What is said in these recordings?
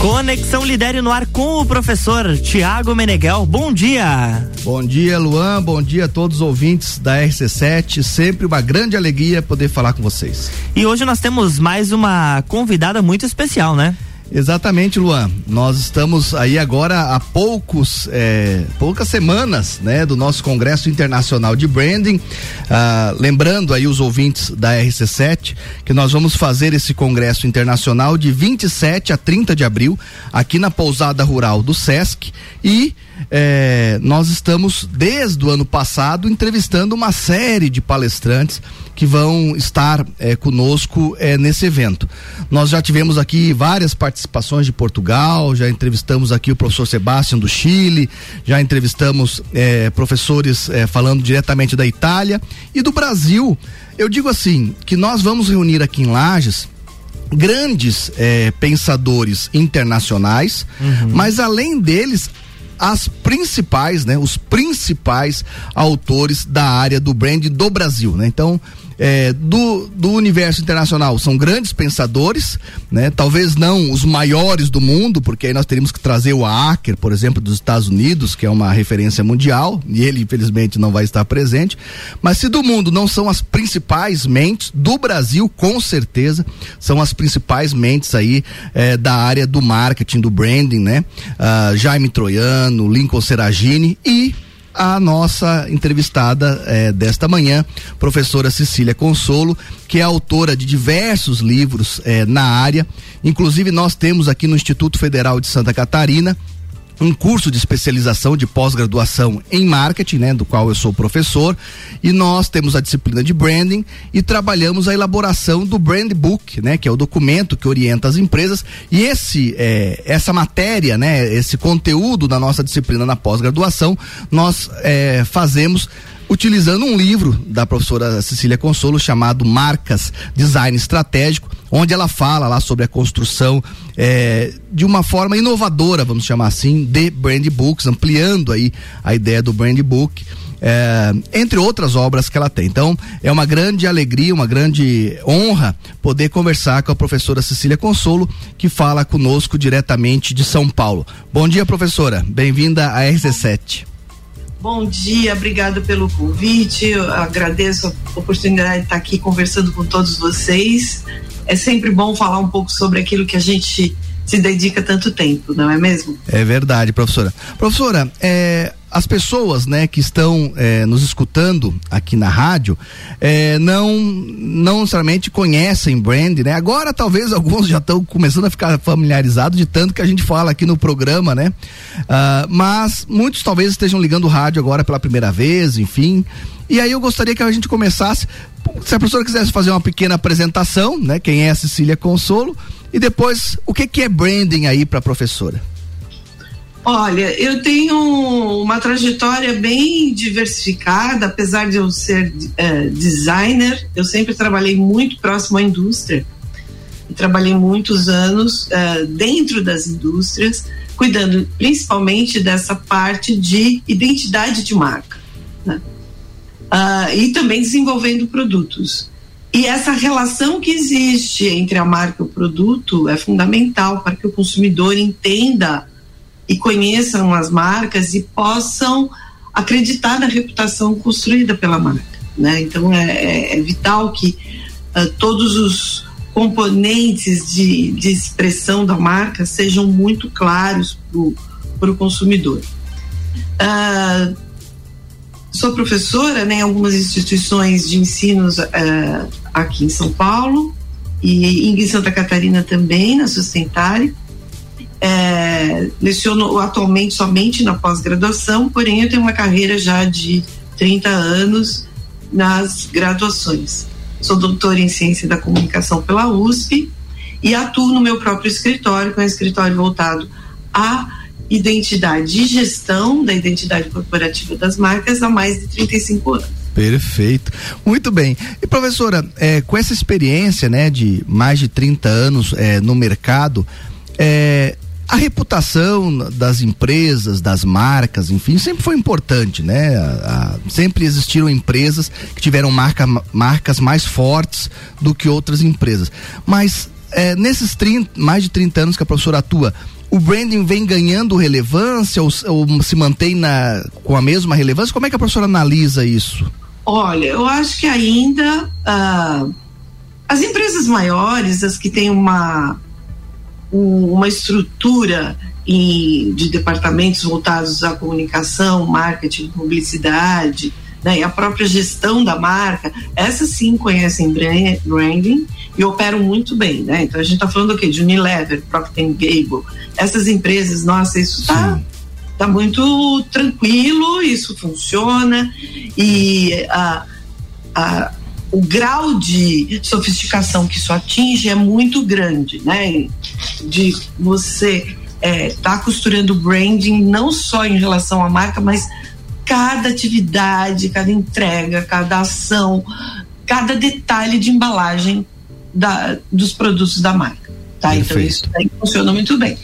Conexão Lidere no ar com o professor Tiago Meneghel. Bom dia. Bom dia, Luan. Bom dia a todos os ouvintes da RC7. Sempre uma grande alegria poder falar com vocês. E hoje nós temos mais uma convidada muito especial, né? Exatamente, Luan. Nós estamos aí agora há poucos, é, poucas semanas, né, do nosso Congresso Internacional de Branding. Ah, lembrando aí os ouvintes da RC7 que nós vamos fazer esse Congresso Internacional de 27 a 30 de abril aqui na Pousada Rural do Sesc e é, nós estamos desde o ano passado entrevistando uma série de palestrantes que vão estar é, conosco é, nesse evento. Nós já tivemos aqui várias participações de Portugal, já entrevistamos aqui o professor Sebastião do Chile, já entrevistamos é, professores é, falando diretamente da Itália e do Brasil. Eu digo assim, que nós vamos reunir aqui em Lages grandes é, pensadores internacionais, uhum. mas além deles, as principais, né, os principais autores da área do branding do Brasil, né? Então, é, do, do universo internacional são grandes pensadores, né? Talvez não os maiores do mundo, porque aí nós teríamos que trazer o Acker, por exemplo, dos Estados Unidos, que é uma referência mundial, e ele infelizmente não vai estar presente. Mas se do mundo não são as principais mentes, do Brasil, com certeza, são as principais mentes aí é, da área do marketing, do branding, né? Uh, Jaime Troiano, Lincoln Seragini e a nossa entrevistada eh, desta manhã, professora Cecília Consolo, que é autora de diversos livros eh, na área. Inclusive, nós temos aqui no Instituto Federal de Santa Catarina um curso de especialização de pós-graduação em marketing, né, do qual eu sou professor, e nós temos a disciplina de branding e trabalhamos a elaboração do brand book, né, que é o documento que orienta as empresas. E esse é, essa matéria, né, esse conteúdo da nossa disciplina na pós-graduação, nós é, fazemos utilizando um livro da professora Cecília Consolo chamado Marcas Design Estratégico, onde ela fala lá sobre a construção é, de uma forma inovadora, vamos chamar assim, de brand books, ampliando aí a ideia do brand book. É, entre outras obras que ela tem. Então, é uma grande alegria, uma grande honra poder conversar com a professora Cecília Consolo, que fala conosco diretamente de São Paulo. Bom dia, professora. Bem-vinda à RC7. Bom dia, obrigado pelo convite. Eu agradeço a oportunidade de estar aqui conversando com todos vocês. É sempre bom falar um pouco sobre aquilo que a gente se dedica tanto tempo, não é mesmo? É verdade, professora. Professora, é, as pessoas, né, que estão é, nos escutando aqui na rádio, é, não não necessariamente conhecem brand, né? Agora talvez alguns já estão começando a ficar familiarizados de tanto que a gente fala aqui no programa, né? Uh, mas muitos talvez estejam ligando o rádio agora pela primeira vez, enfim. E aí eu gostaria que a gente começasse, se a professora quisesse fazer uma pequena apresentação, né? Quem é a Cecília Consolo e depois o que que é branding aí para a professora? Olha, eu tenho uma trajetória bem diversificada, apesar de eu ser é, designer, eu sempre trabalhei muito próximo à indústria. Trabalhei muitos anos é, dentro das indústrias, cuidando principalmente dessa parte de identidade de marca. Né? Uh, e também desenvolvendo produtos. E essa relação que existe entre a marca e o produto é fundamental para que o consumidor entenda e conheçam as marcas e possam acreditar na reputação construída pela marca. Né? Então é, é, é vital que uh, todos os componentes de, de expressão da marca sejam muito claros para o consumidor. Uh, sou professora né, em algumas instituições de ensino uh, aqui em São Paulo e em Santa Catarina também, na Sustentare. É, leciono atualmente somente na pós-graduação, porém eu tenho uma carreira já de 30 anos nas graduações. Sou doutora em Ciência da Comunicação pela USP e atuo no meu próprio escritório, que é um escritório voltado à identidade e gestão da identidade corporativa das marcas há mais de 35 anos. Perfeito. Muito bem. E professora, é, com essa experiência, né, de mais de 30 anos é, no mercado, é, a reputação das empresas, das marcas, enfim, sempre foi importante, né? A, a, sempre existiram empresas que tiveram marca, marcas mais fortes do que outras empresas. Mas é, nesses 30, mais de 30 anos que a professora atua, o branding vem ganhando relevância ou, ou, se mantém na, com a mesma relevância? Como é que a professora analisa isso? Olha, eu acho que ainda uh, as empresas maiores, as que têm uma, uma estrutura de departamentos voltados à comunicação, marketing, publicidade, né, e a própria gestão da marca, essas sim conhecem branding e operam muito bem, né? Então a gente está falando o quê? De Unilever, Procter Gamble, essas empresas, nossa, isso está tá muito tranquilo, isso funciona e a, a, o grau de sofisticação que isso atinge é muito grande, né? De você é, tá costurando branding não só em relação à marca, mas cada atividade, cada entrega, cada ação, cada detalhe de embalagem da, dos produtos da marca. Tá? Então isso aí funciona muito bem.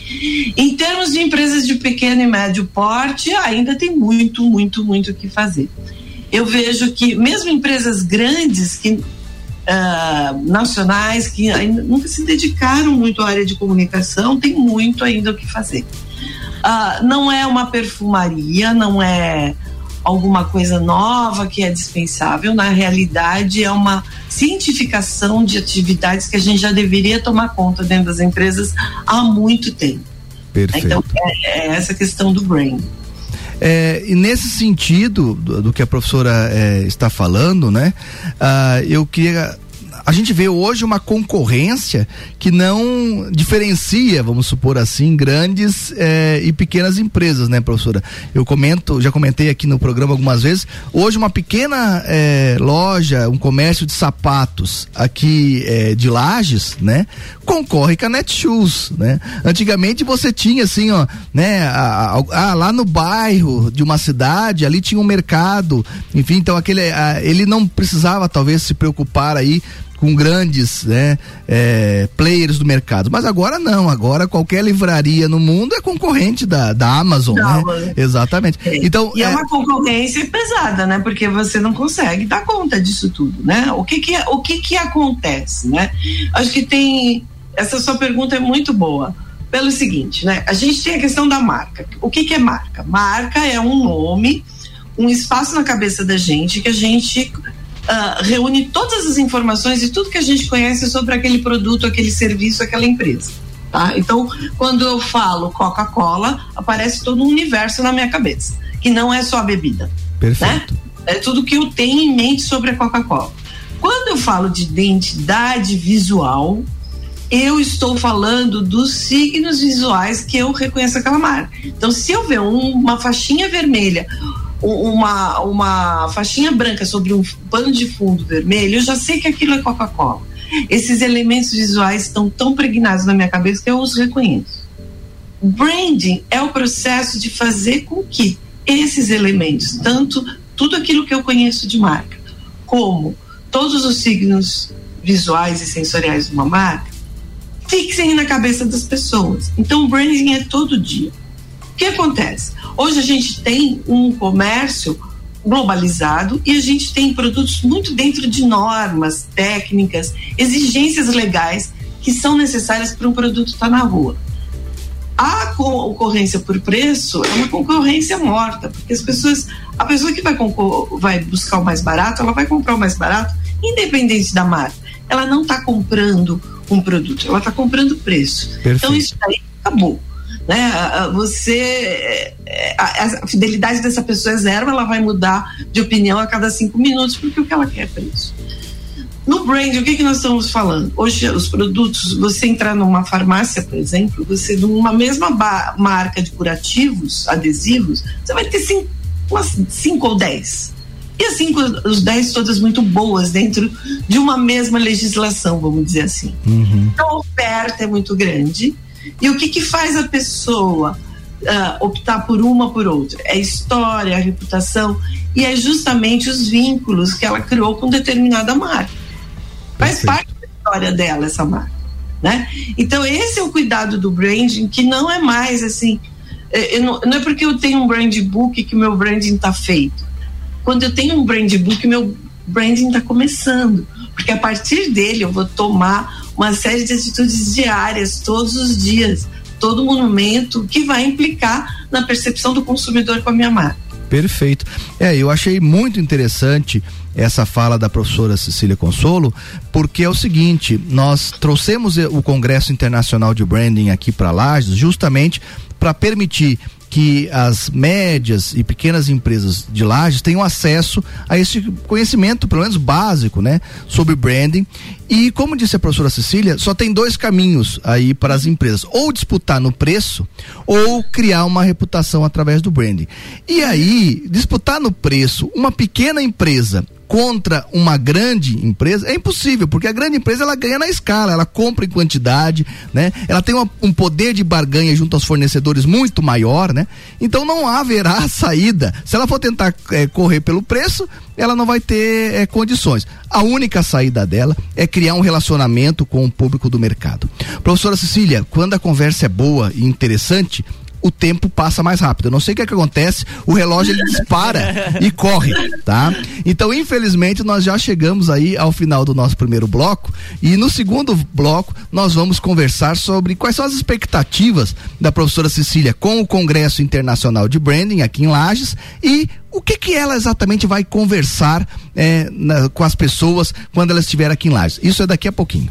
Em termos de empresas de pequeno e médio porte, ainda tem muito, muito, muito o que fazer. Eu vejo que mesmo empresas grandes que uh, nacionais que ainda nunca se dedicaram muito à área de comunicação, tem muito ainda o que fazer. Uh, não é uma perfumaria, não é alguma coisa nova que é dispensável, na realidade é uma cientificação de atividades que a gente já deveria tomar conta dentro das empresas há muito tempo. Perfeito. Então, é, é essa questão do brain. É, e nesse sentido do, do que a professora é, está falando, né? Uh, eu queria a gente vê hoje uma concorrência que não diferencia, vamos supor assim, grandes eh, e pequenas empresas, né, professora? Eu comento, já comentei aqui no programa algumas vezes, hoje uma pequena eh, loja, um comércio de sapatos aqui eh, de Lages, né, concorre com a Netshoes, né? Antigamente você tinha assim, ó, né, a, a, a, lá no bairro de uma cidade, ali tinha um mercado, enfim, então aquele, ele não precisava talvez se preocupar aí com grandes né, é, players do mercado. Mas agora não, agora qualquer livraria no mundo é concorrente da, da Amazon, não, né? Exatamente. É. Então, e é, é, uma concorrência pesada, né? Porque você não consegue dar conta disso tudo, né? O que que, o que, que acontece, né? Acho que tem. Essa sua pergunta é muito boa. Pelo seguinte, né? A gente tem a questão da marca. O que, que é marca? Marca é um nome, um espaço na cabeça da gente que a gente uh, reúne todas as informações e tudo que a gente conhece sobre aquele produto, aquele serviço, aquela empresa. Tá? Então, quando eu falo Coca-Cola, aparece todo um universo na minha cabeça, que não é só a bebida. Perfeito. Né? É tudo que eu tenho em mente sobre a Coca-Cola. Quando eu falo de identidade visual, eu estou falando dos signos visuais que eu reconheço aquela marca. Então, se eu ver um, uma faixinha vermelha uma, uma faixinha branca sobre um pano de fundo vermelho, eu já sei que aquilo é Coca-Cola. Esses elementos visuais estão tão pregnados na minha cabeça que eu os reconheço. Branding é o processo de fazer com que esses elementos, tanto tudo aquilo que eu conheço de marca, como todos os signos visuais e sensoriais de uma marca, fixem na cabeça das pessoas. Então, branding é todo dia. O que acontece? Hoje a gente tem um comércio globalizado e a gente tem produtos muito dentro de normas, técnicas, exigências legais que são necessárias para um produto estar na rua. A concorrência por preço é uma concorrência morta, porque as pessoas, a pessoa que vai, vai buscar o mais barato, ela vai comprar o mais barato, independente da marca. Ela não está comprando um produto, ela está comprando preço. Perfeito. Então isso aí acabou né? Você a, fidelidade dessa pessoa é zero, ela vai mudar de opinião a cada cinco minutos porque o que ela quer é preço. No brand, o que, que nós estamos falando? Hoje, os produtos, você entrar numa farmácia, por exemplo, você, numa mesma marca de curativos, adesivos, você vai ter cinco, umas cinco ou dez. E as cinco, os dez todas muito boas dentro de uma mesma legislação, vamos dizer assim. Uhum. Então, a oferta é muito grande e o que, que faz a pessoa uh, optar por uma por outra? É a história, a reputação e é justamente os vínculos que ela criou com determinada marca. Faz Perfeito. parte da história dela essa marca, né? Então esse é o cuidado do branding que não é mais assim, é, não, não, é porque eu tenho um brand book que meu branding está feito. Quando eu tenho um brand book, meu branding está começando, porque a partir dele eu vou tomar uma série de atitudes diárias, todos os dias, todo momento, que vai implicar na percepção do consumidor com a minha marca. Perfeito. É, eu achei muito interessante essa fala da professora Cecília Consolo, porque é o seguinte, nós trouxemos o Congresso Internacional de Branding aqui para Lages justamente para permitir que as médias e pequenas empresas de lajes tenham acesso a esse conhecimento, pelo menos básico, né, sobre branding. E como disse a professora Cecília, só tem dois caminhos aí para as empresas: ou disputar no preço, ou criar uma reputação através do branding. E aí, disputar no preço, uma pequena empresa contra uma grande empresa é impossível, porque a grande empresa ela ganha na escala, ela compra em quantidade, né? Ela tem uma, um poder de barganha junto aos fornecedores muito maior, né? Então não haverá saída. Se ela for tentar é, correr pelo preço, ela não vai ter é, condições. A única saída dela é criar um relacionamento com o público do mercado. Professora Cecília, quando a conversa é boa e interessante, o tempo passa mais rápido. Eu não sei o que, é que acontece, o relógio ele dispara e corre, tá? Então, infelizmente, nós já chegamos aí ao final do nosso primeiro bloco e no segundo bloco nós vamos conversar sobre quais são as expectativas da professora Cecília com o Congresso Internacional de Branding aqui em Lages e o que que ela exatamente vai conversar é, na, com as pessoas quando ela estiver aqui em Lages. Isso é daqui a pouquinho.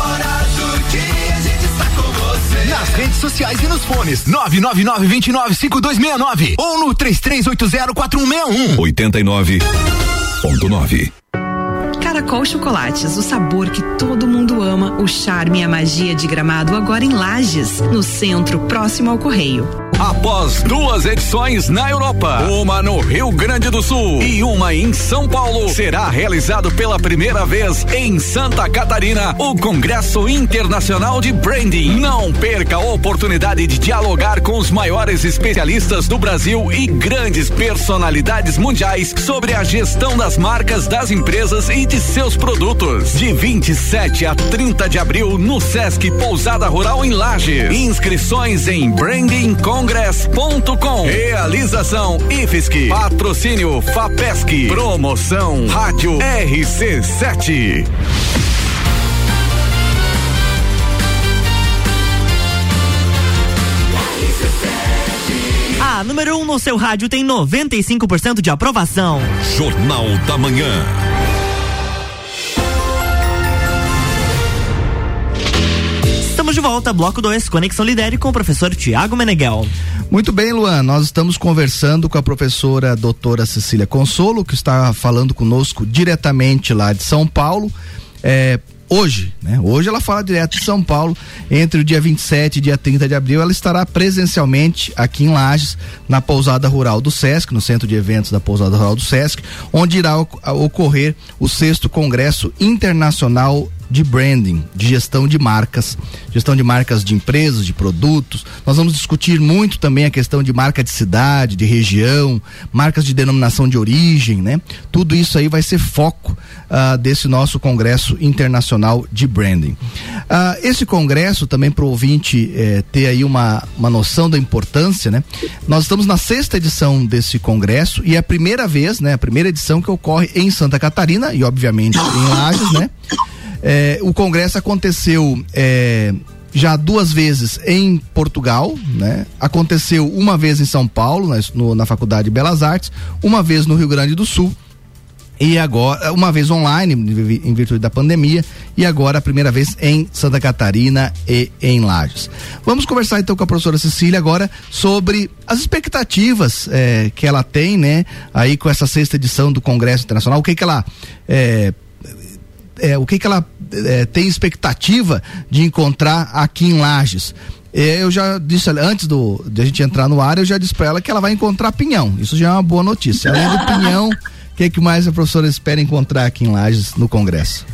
nas redes sociais e nos fones. 999 29 5269 ou no 3380 4161 89.9 Caracol Chocolates, o sabor que todo mundo ama, o charme e a magia de gramado agora em Lages, no centro, próximo ao Correio. Após duas edições na Europa, uma no Rio Grande do Sul e uma em São Paulo, será realizado pela primeira vez em Santa Catarina o Congresso Internacional de Branding. Não perca a oportunidade de dialogar com os maiores especialistas do Brasil e grandes personalidades mundiais sobre a gestão das marcas das empresas e de seus produtos. De 27 a 30 de abril no Sesc Pousada Rural em Lages. Inscrições em Branding Congress congress.com. Realização IFSC. Patrocínio FAPESC. Promoção Rádio RC7. A número 1 um no seu rádio tem 95% de aprovação. Jornal da Manhã. Estamos de volta, bloco 2, Conexão Lidere com o professor Tiago Meneghel. Muito bem, Luan, nós estamos conversando com a professora doutora Cecília Consolo, que está falando conosco diretamente lá de São Paulo. É, hoje, né? Hoje ela fala direto de São Paulo, entre o dia 27 e dia 30 de abril, ela estará presencialmente aqui em Lages, na pousada rural do SESC, no centro de eventos da pousada rural do SESC, onde irá ocorrer o sexto congresso internacional de branding, de gestão de marcas, gestão de marcas de empresas, de produtos. Nós vamos discutir muito também a questão de marca de cidade, de região, marcas de denominação de origem, né? Tudo isso aí vai ser foco uh, desse nosso congresso internacional de branding. Uh, esse congresso também para o ouvinte eh, ter aí uma, uma noção da importância, né? Nós estamos na sexta edição desse congresso e é a primeira vez, né? A primeira edição que ocorre em Santa Catarina e obviamente em Lages, né? É, o congresso aconteceu é, já duas vezes em Portugal, né? Aconteceu uma vez em São Paulo, na, no, na Faculdade de Belas Artes, uma vez no Rio Grande do Sul e agora uma vez online em virtude da pandemia e agora a primeira vez em Santa Catarina e em Lages. Vamos conversar então com a professora Cecília agora sobre as expectativas eh, que ela tem, né? Aí com essa sexta edição do Congresso Internacional, o que que ela eh, é, o que que ela é, tem expectativa de encontrar aqui em Lages. É, eu já disse antes do, de a gente entrar no ar, eu já disse para ela que ela vai encontrar pinhão. Isso já é uma boa notícia. Além do pinhão, o que, que mais a professora espera encontrar aqui em Lages no Congresso?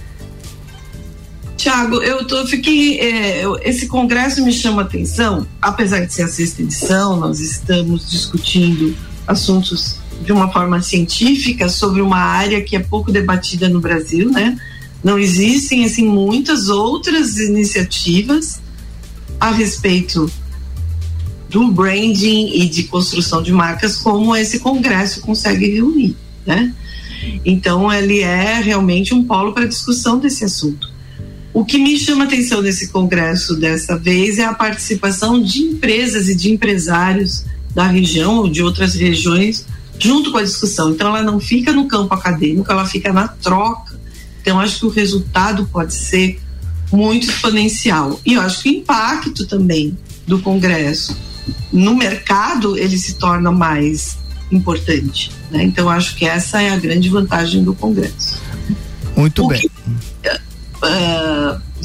Tiago, eu tô, fiquei. É, esse congresso me chama atenção, apesar de ser a sexta edição, nós estamos discutindo assuntos de uma forma científica sobre uma área que é pouco debatida no Brasil, né? Não existem assim muitas outras iniciativas a respeito do branding e de construção de marcas como esse congresso consegue reunir, né? Então ele é realmente um polo para discussão desse assunto. O que me chama atenção nesse congresso dessa vez é a participação de empresas e de empresários da região ou de outras regiões junto com a discussão. Então ela não fica no campo acadêmico, ela fica na troca então, acho que o resultado pode ser muito exponencial. E eu acho que o impacto também do Congresso no mercado ele se torna mais importante. Né? Então, acho que essa é a grande vantagem do Congresso. Muito o bem. Que, uh,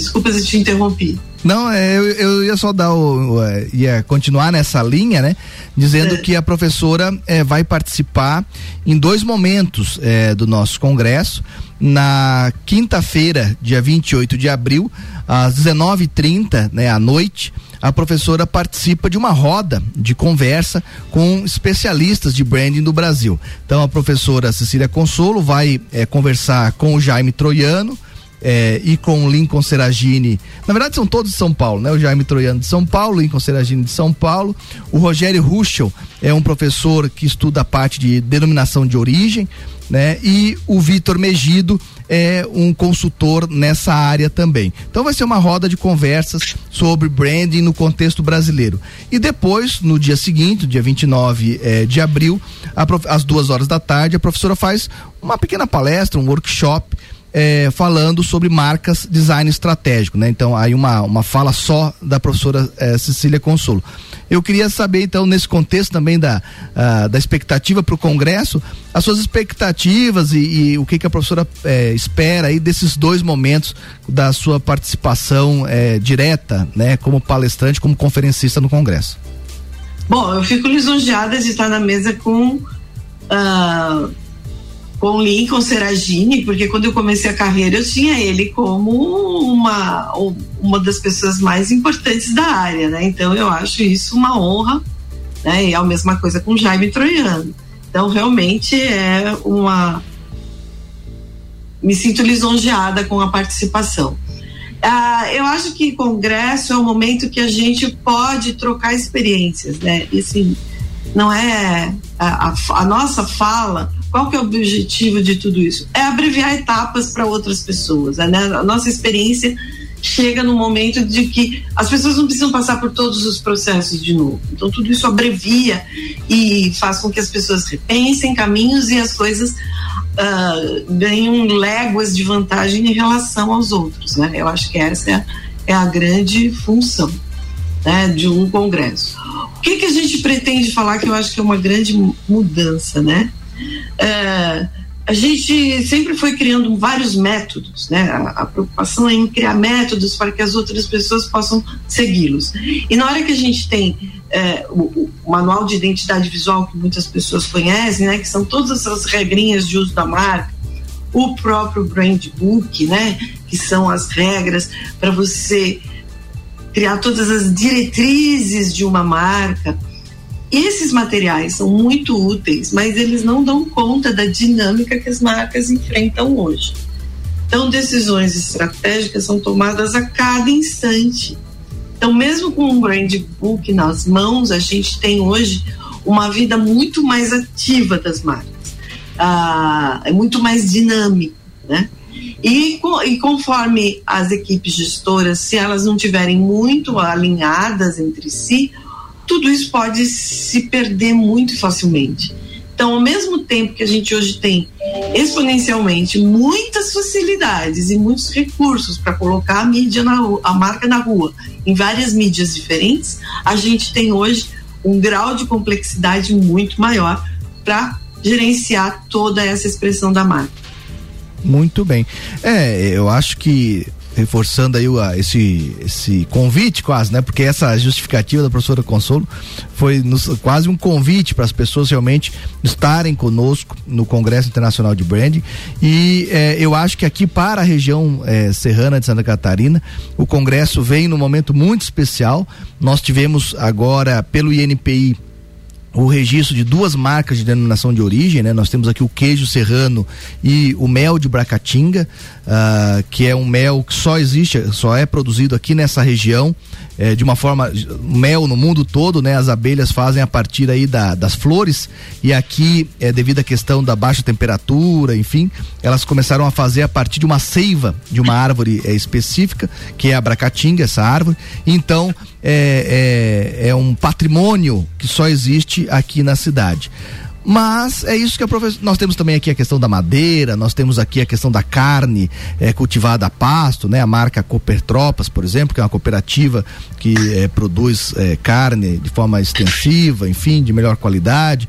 desculpa se te interrompi. Não, é, eu, eu ia só dar o, é, ia continuar nessa linha, né? Dizendo é. que a professora é, vai participar em dois momentos é, do nosso congresso. Na quinta-feira, dia 28 de abril, às 19h30, né, à noite, a professora participa de uma roda de conversa com especialistas de branding do Brasil. Então a professora Cecília Consolo vai é, conversar com o Jaime Troiano, é, e com o Lincoln Seragini. Na verdade, são todos de São Paulo, né? O Jaime Troiano de São Paulo, Lincoln Seragini de São Paulo. O Rogério Ruschel é um professor que estuda a parte de denominação de origem, né? E o Vitor Megido é um consultor nessa área também. Então vai ser uma roda de conversas sobre branding no contexto brasileiro. E depois, no dia seguinte, dia 29 eh, de abril, às duas horas da tarde, a professora faz uma pequena palestra, um workshop é, falando sobre marcas design estratégico, né? Então, aí uma, uma fala só da professora é, Cecília Consolo. Eu queria saber, então, nesse contexto também da, uh, da expectativa para o Congresso, as suas expectativas e, e, o que, que a professora é, espera aí desses dois momentos da sua participação é, direta, né? Como palestrante, como conferencista no Congresso. Bom, eu fico lisonjeada de estar na mesa com uh, com Lincoln Seragini, porque quando eu comecei a carreira eu tinha ele como uma, uma das pessoas mais importantes da área, né? Então eu acho isso uma honra, né? E é a mesma coisa com Jaime Troiano. Então realmente é uma me sinto lisonjeada com a participação. Ah, eu acho que congresso é um momento que a gente pode trocar experiências, né? E assim, não é a, a, a nossa fala qual que é o objetivo de tudo isso? É abreviar etapas para outras pessoas. Né? A nossa experiência chega no momento de que as pessoas não precisam passar por todos os processos de novo. Então tudo isso abrevia e faz com que as pessoas repensem caminhos e as coisas uh, ganham léguas de vantagem em relação aos outros. Né? Eu acho que essa é a, é a grande função né, de um congresso. O que, que a gente pretende falar que eu acho que é uma grande mudança, né? É, a gente sempre foi criando vários métodos, né? A, a, preocupação é em criar métodos para que as outras pessoas possam segui-los. E na hora que a gente tem é, o, o, manual de identidade visual que muitas pessoas conhecem, né? Que são todas essas regrinhas de uso da marca, o próprio brand book, né? Que são as regras para você criar todas as diretrizes de uma marca esses materiais são muito úteis, mas eles não dão conta da dinâmica que as marcas enfrentam hoje. Então, decisões estratégicas são tomadas a cada instante. Então, mesmo com um brand book nas mãos, a gente tem hoje uma vida muito mais ativa das marcas. Ah, é muito mais dinâmico, né? E, e conforme as equipes gestoras, se elas não tiverem muito alinhadas entre si, tudo isso pode se perder muito facilmente. Então, ao mesmo tempo que a gente hoje tem exponencialmente muitas facilidades e muitos recursos para colocar a mídia na rua, a marca na rua, em várias mídias diferentes, a gente tem hoje um grau de complexidade muito maior para gerenciar toda essa expressão da marca. Muito bem. É, eu acho que reforçando aí o, esse, esse convite quase, né? Porque essa justificativa da professora Consolo foi nos, quase um convite para as pessoas realmente estarem conosco no Congresso Internacional de Branding e eh, eu acho que aqui para a região eh, serrana de Santa Catarina o Congresso vem num momento muito especial. Nós tivemos agora pelo INPI o registro de duas marcas de denominação de origem, né? Nós temos aqui o queijo serrano e o mel de Bracatinga, uh, que é um mel que só existe, só é produzido aqui nessa região, é, de uma forma mel no mundo todo, né? As abelhas fazem a partir aí da, das flores e aqui é devido à questão da baixa temperatura, enfim, elas começaram a fazer a partir de uma seiva de uma árvore é, específica, que é a Bracatinga, essa árvore. Então é, é, é um patrimônio que só existe aqui na cidade. Mas é isso que a professora. Nós temos também aqui a questão da madeira, nós temos aqui a questão da carne é, cultivada a pasto, né? A marca Coopertropas, por exemplo, que é uma cooperativa que é, produz é, carne de forma extensiva, enfim, de melhor qualidade.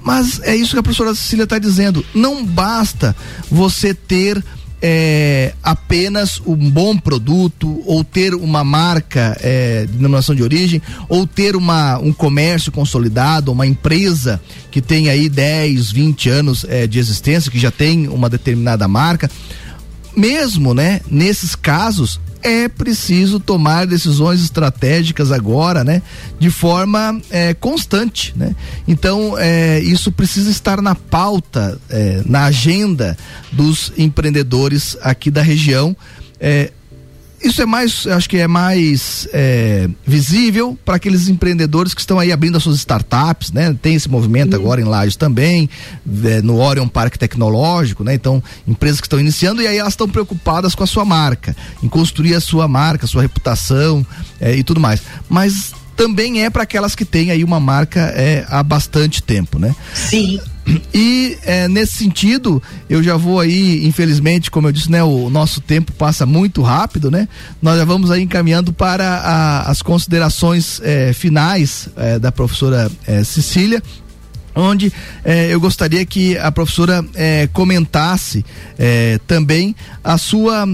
Mas é isso que a professora Cecília está dizendo. Não basta você ter é, apenas um bom produto ou ter uma marca é, de denominação de origem ou ter uma, um comércio consolidado, uma empresa que tem aí 10, 20 anos é, de existência, que já tem uma determinada marca. Mesmo, né, nesses casos, é preciso tomar decisões estratégicas agora, né? De forma é, constante, né? Então, é, isso precisa estar na pauta, é, na agenda dos empreendedores aqui da região. Isso é mais, acho que é mais é, visível para aqueles empreendedores que estão aí abrindo as suas startups, né? Tem esse movimento uhum. agora em Lages também, é, no Orion Parque Tecnológico, né? Então, empresas que estão iniciando e aí elas estão preocupadas com a sua marca, em construir a sua marca, a sua reputação é, e tudo mais. Mas também é para aquelas que têm aí uma marca é, há bastante tempo, né? Sim. E é, nesse sentido, eu já vou aí, infelizmente, como eu disse, né, o nosso tempo passa muito rápido, né? Nós já vamos aí encaminhando para a, as considerações é, finais é, da professora é, Cecília onde é, eu gostaria que a professora é, comentasse é, também a sua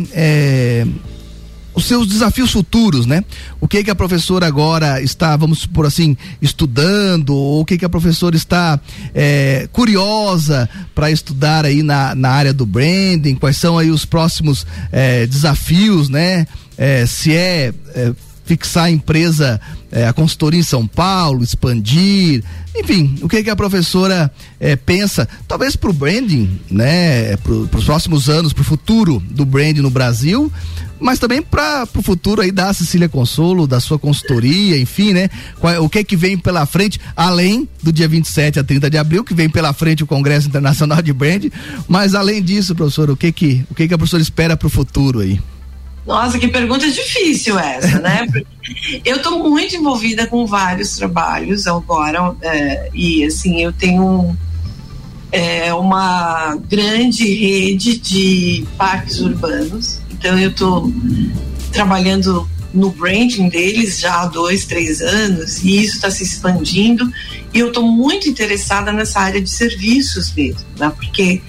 os seus desafios futuros, né? O que que a professora agora está, vamos por assim, estudando, ou o que que a professora está é, curiosa para estudar aí na, na área do branding, quais são aí os próximos é, desafios, né? É, se é, é fixar a empresa, é, a consultoria em São Paulo, expandir, enfim, o que que a professora é, pensa, talvez para o branding, né, para os próximos anos, para o futuro do branding no Brasil, mas também para o futuro aí da Cecília Consolo, da sua consultoria, enfim, né? Qual, o que que vem pela frente, além do dia 27 a 30 de abril, que vem pela frente o Congresso Internacional de Brand, mas além disso, professor, o que que, o que que a professora espera para o futuro aí? Nossa, que pergunta difícil essa, né? eu estou muito envolvida com vários trabalhos agora, é, e assim, eu tenho é, uma grande rede de parques urbanos então eu estou trabalhando no branding deles já há dois, três anos e isso está se expandindo e eu estou muito interessada nessa área de serviços mesmo, né? Porque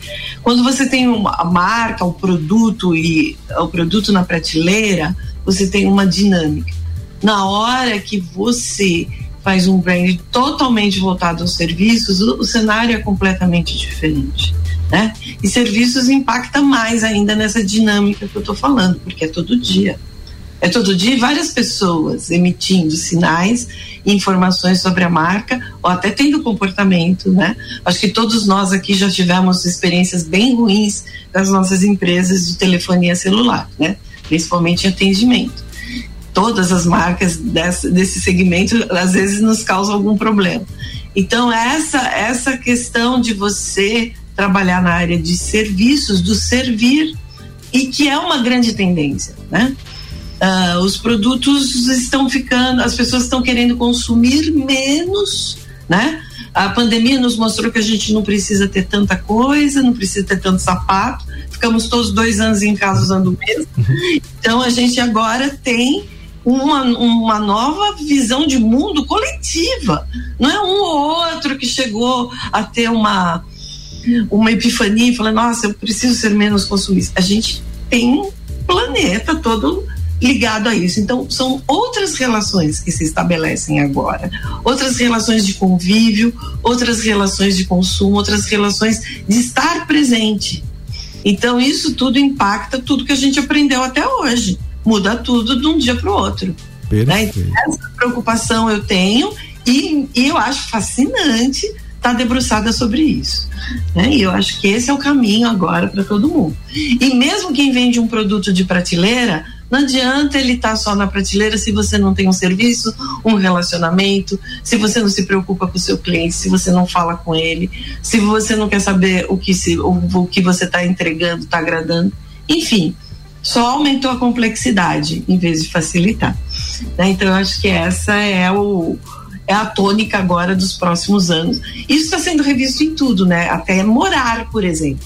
quando você tem uma marca, o produto e o produto na prateleira, você tem uma dinâmica. Na hora que você faz um brand totalmente voltado aos serviços, o, o cenário é completamente diferente né? E serviços impacta mais ainda nessa dinâmica que eu estou falando, porque é todo dia. É todo dia várias pessoas emitindo sinais informações sobre a marca, ou até tendo comportamento, né? Acho que todos nós aqui já tivemos experiências bem ruins das nossas empresas de telefonia celular, né? Principalmente em atendimento. Todas as marcas desse, desse segmento às vezes nos causam algum problema. Então, essa, essa questão de você trabalhar na área de serviços, do servir, e que é uma grande tendência, né? Uh, os produtos estão ficando, as pessoas estão querendo consumir menos, né? A pandemia nos mostrou que a gente não precisa ter tanta coisa, não precisa ter tanto sapato. Ficamos todos dois anos em casa usando o mesmo. Então a gente agora tem uma, uma nova visão de mundo coletiva. Não é um ou outro que chegou a ter uma, uma epifania e falou: nossa, eu preciso ser menos consumista. A gente tem um planeta todo ligado a isso. Então, são outras relações que se estabelecem agora, outras relações de convívio, outras relações de consumo, outras relações de estar presente. Então, isso tudo impacta tudo que a gente aprendeu até hoje. Muda tudo de um dia para o outro. Né? Então, essa preocupação eu tenho e, e eu acho fascinante estar tá debruçada sobre isso. Né? E eu acho que esse é o caminho agora para todo mundo. E mesmo quem vende um produto de prateleira, não adianta ele estar tá só na prateleira se você não tem um serviço, um relacionamento, se você não se preocupa com o seu cliente, se você não fala com ele, se você não quer saber o que, se, o, o que você está entregando, está agradando. Enfim, só aumentou a complexidade em vez de facilitar. Né? Então, eu acho que essa é o, é a tônica agora dos próximos anos. Isso está sendo revisto em tudo, né? Até morar, por exemplo.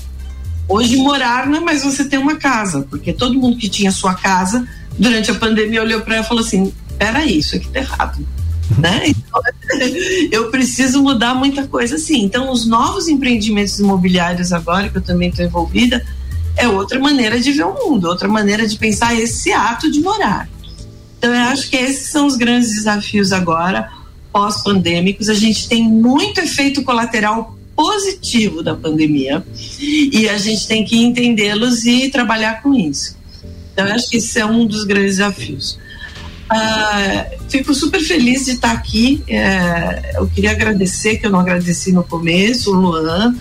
Hoje morar não é mais você ter uma casa, porque todo mundo que tinha sua casa durante a pandemia olhou para ela e falou assim: peraí, isso aqui tá errado. né? Então, eu preciso mudar muita coisa assim. Então, os novos empreendimentos imobiliários agora, que eu também estou envolvida, é outra maneira de ver o mundo, outra maneira de pensar esse ato de morar. Então, eu acho que esses são os grandes desafios agora, pós-pandêmicos. A gente tem muito efeito colateral positivo da pandemia e a gente tem que entendê-los e trabalhar com isso. Então, eu acho que esse é um dos grandes desafios. Ah, fico super feliz de estar aqui. É, eu queria agradecer, que eu não agradeci no começo, o Luan,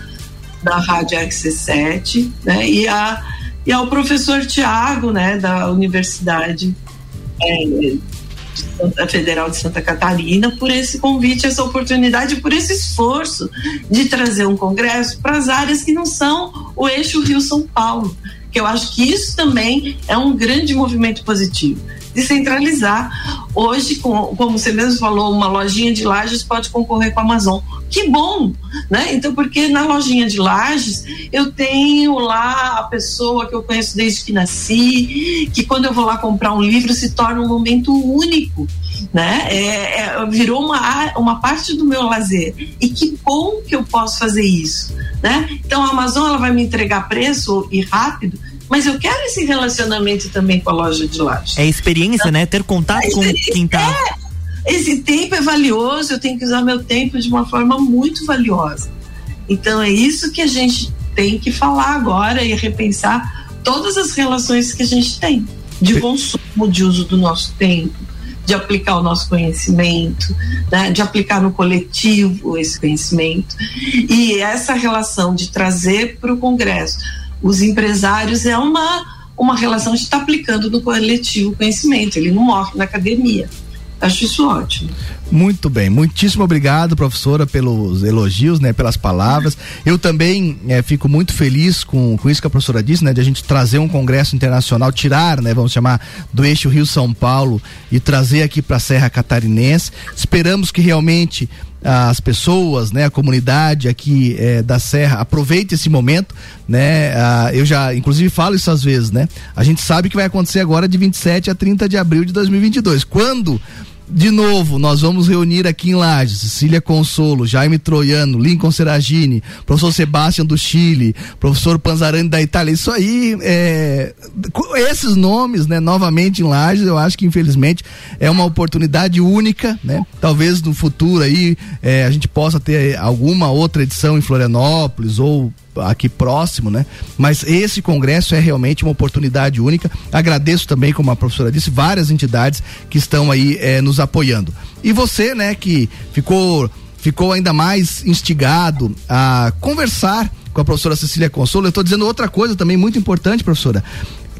da Rádio RC7, né, e, a, e ao professor Tiago, né, da Universidade é, Federal de Santa Catarina por esse convite, essa oportunidade, por esse esforço de trazer um congresso para as áreas que não são o eixo Rio-São Paulo, que eu acho que isso também é um grande movimento positivo descentralizar. Hoje, com, como você mesmo falou, uma lojinha de lajes pode concorrer com a Amazon. Que bom, né? Então, porque na lojinha de lajes eu tenho lá a pessoa que eu conheço desde que nasci, que quando eu vou lá comprar um livro se torna um momento único, né? É, é, virou uma, uma parte do meu lazer. E que bom que eu posso fazer isso, né? Então, a Amazon ela vai me entregar preço e rápido, mas eu quero esse relacionamento também com a loja de laje. É experiência, então, né? Ter contato com quem tá. É, esse tempo é valioso, eu tenho que usar meu tempo de uma forma muito valiosa. Então é isso que a gente tem que falar agora e repensar todas as relações que a gente tem de consumo, de uso do nosso tempo, de aplicar o nosso conhecimento, né, de aplicar no coletivo esse conhecimento. E essa relação de trazer para o Congresso os empresários é uma, uma relação de estar tá aplicando no coletivo conhecimento, ele não morre na academia. Acho isso ótimo. Muito bem, muitíssimo obrigado, professora, pelos elogios, né, pelas palavras. Eu também é, fico muito feliz com, com isso que a professora disse, né, de a gente trazer um congresso internacional, tirar, né, vamos chamar, do eixo Rio-São Paulo e trazer aqui para a Serra Catarinense. Esperamos que realmente as pessoas, né, a comunidade aqui é, da Serra aproveite esse momento, né? Ah, eu já, inclusive, falo isso às vezes, né? A gente sabe que vai acontecer agora de 27 a 30 de abril de 2022. Quando de novo, nós vamos reunir aqui em Lages, Cecília Consolo, Jaime Troiano, Lincoln Seragini, professor Sebastião do Chile, professor Panzarani da Itália. Isso aí, é, esses nomes, né, novamente em Lages, eu acho que infelizmente é uma oportunidade única, né? Talvez no futuro aí é, a gente possa ter alguma outra edição em Florianópolis ou aqui próximo, né? Mas esse congresso é realmente uma oportunidade única. Agradeço também, como a professora disse, várias entidades que estão aí é, nos apoiando. E você, né, que ficou ficou ainda mais instigado a conversar com a professora Cecília Consolo. Eu estou dizendo outra coisa também muito importante, professora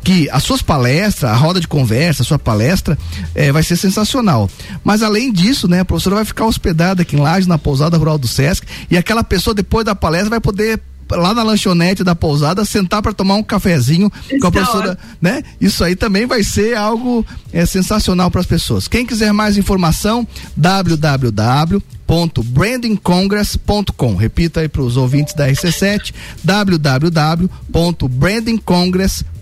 que as suas palestras, a roda de conversa, a sua palestra é, vai ser sensacional. Mas além disso, né, a professora vai ficar hospedada aqui em Laje, na pousada rural do Sesc, e aquela pessoa depois da palestra vai poder lá na lanchonete da pousada, sentar para tomar um cafezinho Isso com a professora, né? Isso aí também vai ser algo é, sensacional para as pessoas. Quem quiser mais informação, www www.brandingcongress.com. Repita aí para os ouvintes da RC7, www.brandingcongress.com.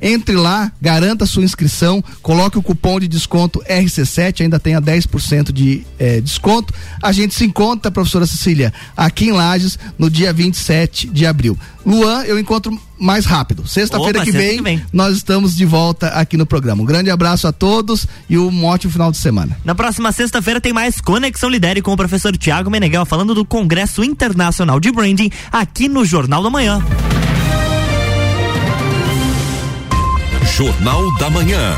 Entre lá, garanta sua inscrição, coloque o cupom de desconto RC7, ainda tenha 10% de eh, desconto. A gente se encontra, professora Cecília, aqui em Lages, no dia 27 de abril. Luan, eu encontro mais rápido. Sexta-feira que, sexta que, vem, nós estamos de volta aqui no programa. Um grande abraço a todos e um ótimo final de semana. Na próxima sexta-feira tem mais Conexão Lidere com o professor Tiago Meneghel falando do Congresso Internacional de Branding aqui no Jornal da Manhã. Jornal da Manhã.